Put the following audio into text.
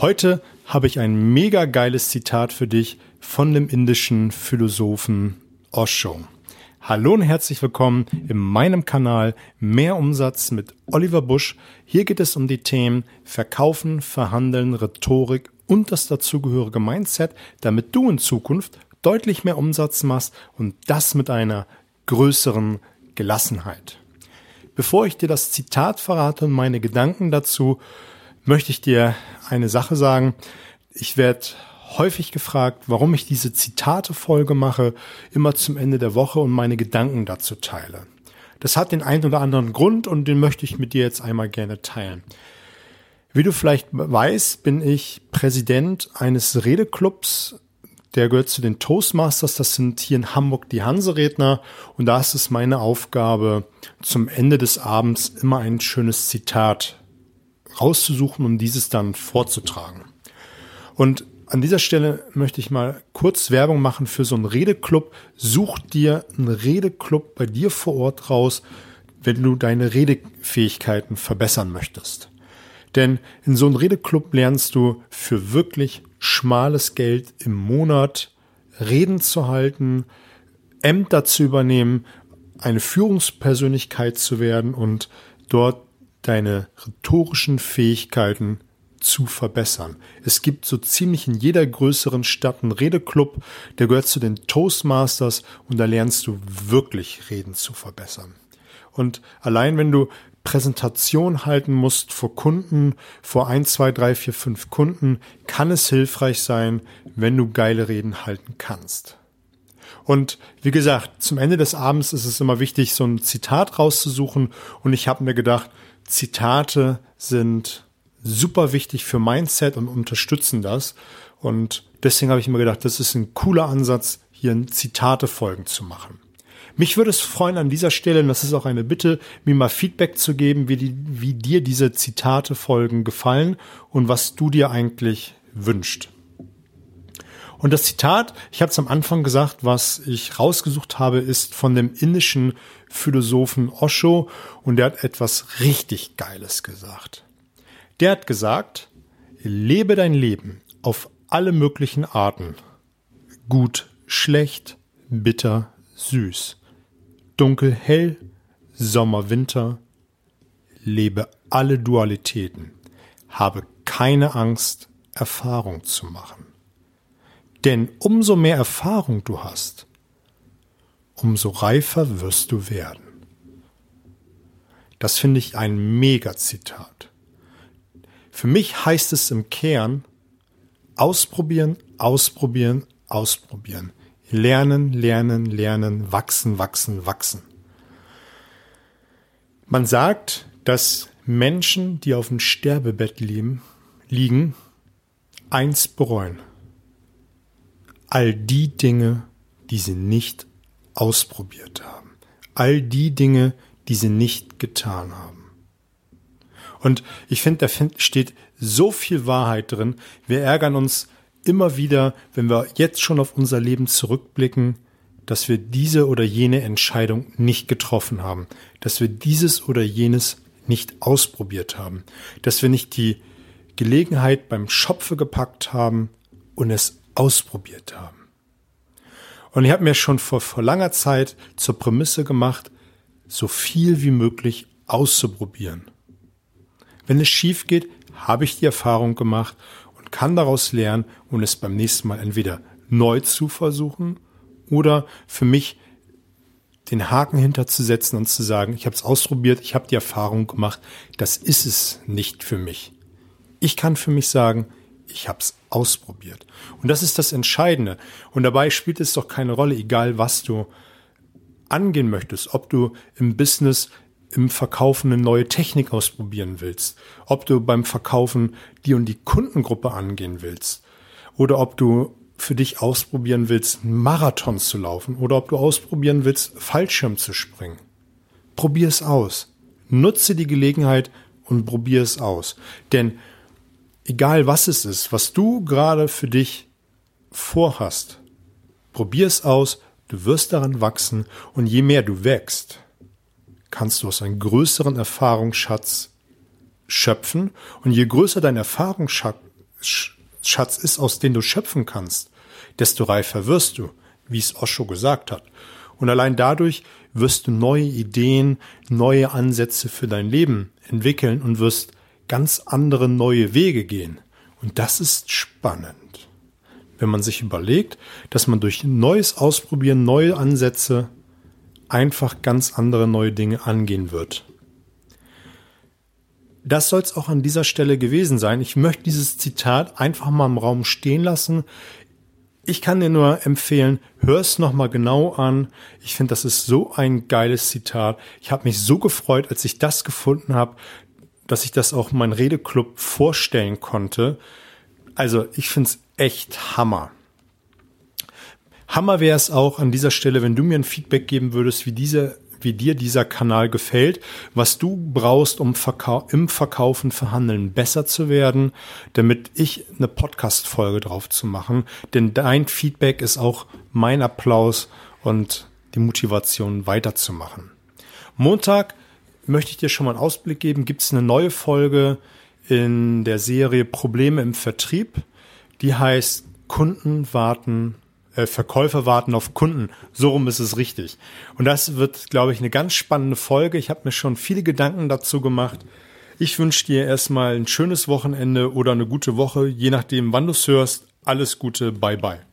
Heute habe ich ein mega geiles Zitat für dich von dem indischen Philosophen Osho. Hallo und herzlich willkommen in meinem Kanal Mehr Umsatz mit Oliver Busch. Hier geht es um die Themen Verkaufen, Verhandeln, Rhetorik und das dazugehörige Mindset, damit du in Zukunft deutlich mehr Umsatz machst und das mit einer größeren Gelassenheit. Bevor ich dir das Zitat verrate und meine Gedanken dazu, möchte ich dir eine Sache sagen. Ich werde häufig gefragt, warum ich diese Zitate-Folge mache, immer zum Ende der Woche und meine Gedanken dazu teile. Das hat den einen oder anderen Grund und den möchte ich mit dir jetzt einmal gerne teilen. Wie du vielleicht weißt, bin ich Präsident eines Redeclubs. Der gehört zu den Toastmasters. Das sind hier in Hamburg die Hanseredner. Und da ist es meine Aufgabe, zum Ende des Abends immer ein schönes Zitat rauszusuchen und dieses dann vorzutragen. Und an dieser Stelle möchte ich mal kurz Werbung machen für so einen Redeclub. Such dir einen Redeclub bei dir vor Ort raus, wenn du deine Redefähigkeiten verbessern möchtest. Denn in so einem Redeclub lernst du für wirklich schmales Geld im Monat Reden zu halten, Ämter zu übernehmen, eine Führungspersönlichkeit zu werden und dort deine rhetorischen Fähigkeiten zu verbessern. Es gibt so ziemlich in jeder größeren Stadt einen Redeclub, der gehört zu den Toastmasters und da lernst du wirklich Reden zu verbessern. Und allein wenn du Präsentation halten musst vor Kunden, vor ein, zwei, drei, vier, fünf Kunden, kann es hilfreich sein, wenn du geile Reden halten kannst. Und wie gesagt, zum Ende des Abends ist es immer wichtig, so ein Zitat rauszusuchen. Und ich habe mir gedacht, Zitate sind super wichtig für Mindset und unterstützen das. Und deswegen habe ich mir gedacht, das ist ein cooler Ansatz, hier Zitate-Folgen zu machen. Mich würde es freuen an dieser Stelle, und das ist auch eine Bitte, mir mal Feedback zu geben, wie, die, wie dir diese Zitate-Folgen gefallen und was du dir eigentlich wünscht. Und das Zitat, ich habe es am Anfang gesagt, was ich rausgesucht habe, ist von dem indischen Philosophen Osho und der hat etwas richtig Geiles gesagt. Der hat gesagt, lebe dein Leben auf alle möglichen Arten. Gut, schlecht, bitter, süß. Dunkel, hell, Sommer, Winter. Lebe alle Dualitäten. Habe keine Angst, Erfahrung zu machen. Denn umso mehr Erfahrung du hast, umso reifer wirst du werden. Das finde ich ein Mega-Zitat. Für mich heißt es im Kern, ausprobieren, ausprobieren, ausprobieren. Lernen, lernen, lernen, wachsen, wachsen, wachsen. Man sagt, dass Menschen, die auf dem Sterbebett liegen, eins bereuen all die Dinge, die sie nicht ausprobiert haben. All die Dinge, die sie nicht getan haben. Und ich finde, da steht so viel Wahrheit drin. Wir ärgern uns immer wieder, wenn wir jetzt schon auf unser Leben zurückblicken, dass wir diese oder jene Entscheidung nicht getroffen haben, dass wir dieses oder jenes nicht ausprobiert haben, dass wir nicht die Gelegenheit beim Schopfe gepackt haben und es ausprobiert haben. Und ich habe mir schon vor, vor langer Zeit zur Prämisse gemacht, so viel wie möglich auszuprobieren. Wenn es schief geht, habe ich die Erfahrung gemacht und kann daraus lernen und es beim nächsten Mal entweder neu zu versuchen oder für mich den Haken hinterzusetzen und zu sagen, ich habe es ausprobiert, ich habe die Erfahrung gemacht, das ist es nicht für mich. Ich kann für mich sagen, ich habe es ausprobiert. Und das ist das Entscheidende. Und dabei spielt es doch keine Rolle, egal was du angehen möchtest, ob du im Business im Verkaufen eine neue Technik ausprobieren willst, ob du beim Verkaufen die und die Kundengruppe angehen willst oder ob du für dich ausprobieren willst, einen Marathon zu laufen oder ob du ausprobieren willst, Fallschirm zu springen. Probier es aus. Nutze die Gelegenheit und probier es aus. Denn egal was es ist, was du gerade für dich vorhast, probier es aus, du wirst daran wachsen und je mehr du wächst, kannst du aus einem größeren Erfahrungsschatz schöpfen und je größer dein Erfahrungsschatz Schatz ist, aus dem du schöpfen kannst, desto reifer wirst du, wie es Osho gesagt hat. Und allein dadurch wirst du neue Ideen, neue Ansätze für dein Leben entwickeln und wirst ganz andere neue Wege gehen. Und das ist spannend. Wenn man sich überlegt, dass man durch neues Ausprobieren, neue Ansätze einfach ganz andere neue Dinge angehen wird. Das soll es auch an dieser Stelle gewesen sein. Ich möchte dieses Zitat einfach mal im Raum stehen lassen. Ich kann dir nur empfehlen, hör es nochmal genau an. Ich finde, das ist so ein geiles Zitat. Ich habe mich so gefreut, als ich das gefunden habe, dass ich das auch mein Redeclub vorstellen konnte. Also ich finde es echt Hammer. Hammer wäre es auch an dieser Stelle, wenn du mir ein Feedback geben würdest, wie diese wie dir dieser Kanal gefällt, was du brauchst, um Verkau im Verkaufen, Verhandeln besser zu werden, damit ich eine Podcast-Folge drauf zu machen. Denn dein Feedback ist auch mein Applaus und die Motivation weiterzumachen. Montag möchte ich dir schon mal einen Ausblick geben. Gibt es eine neue Folge in der Serie Probleme im Vertrieb? Die heißt Kunden warten äh, Verkäufer warten auf Kunden. So rum ist es richtig. Und das wird, glaube ich, eine ganz spannende Folge. Ich habe mir schon viele Gedanken dazu gemacht. Ich wünsche dir erstmal ein schönes Wochenende oder eine gute Woche, je nachdem, wann du es hörst. Alles Gute, bye bye.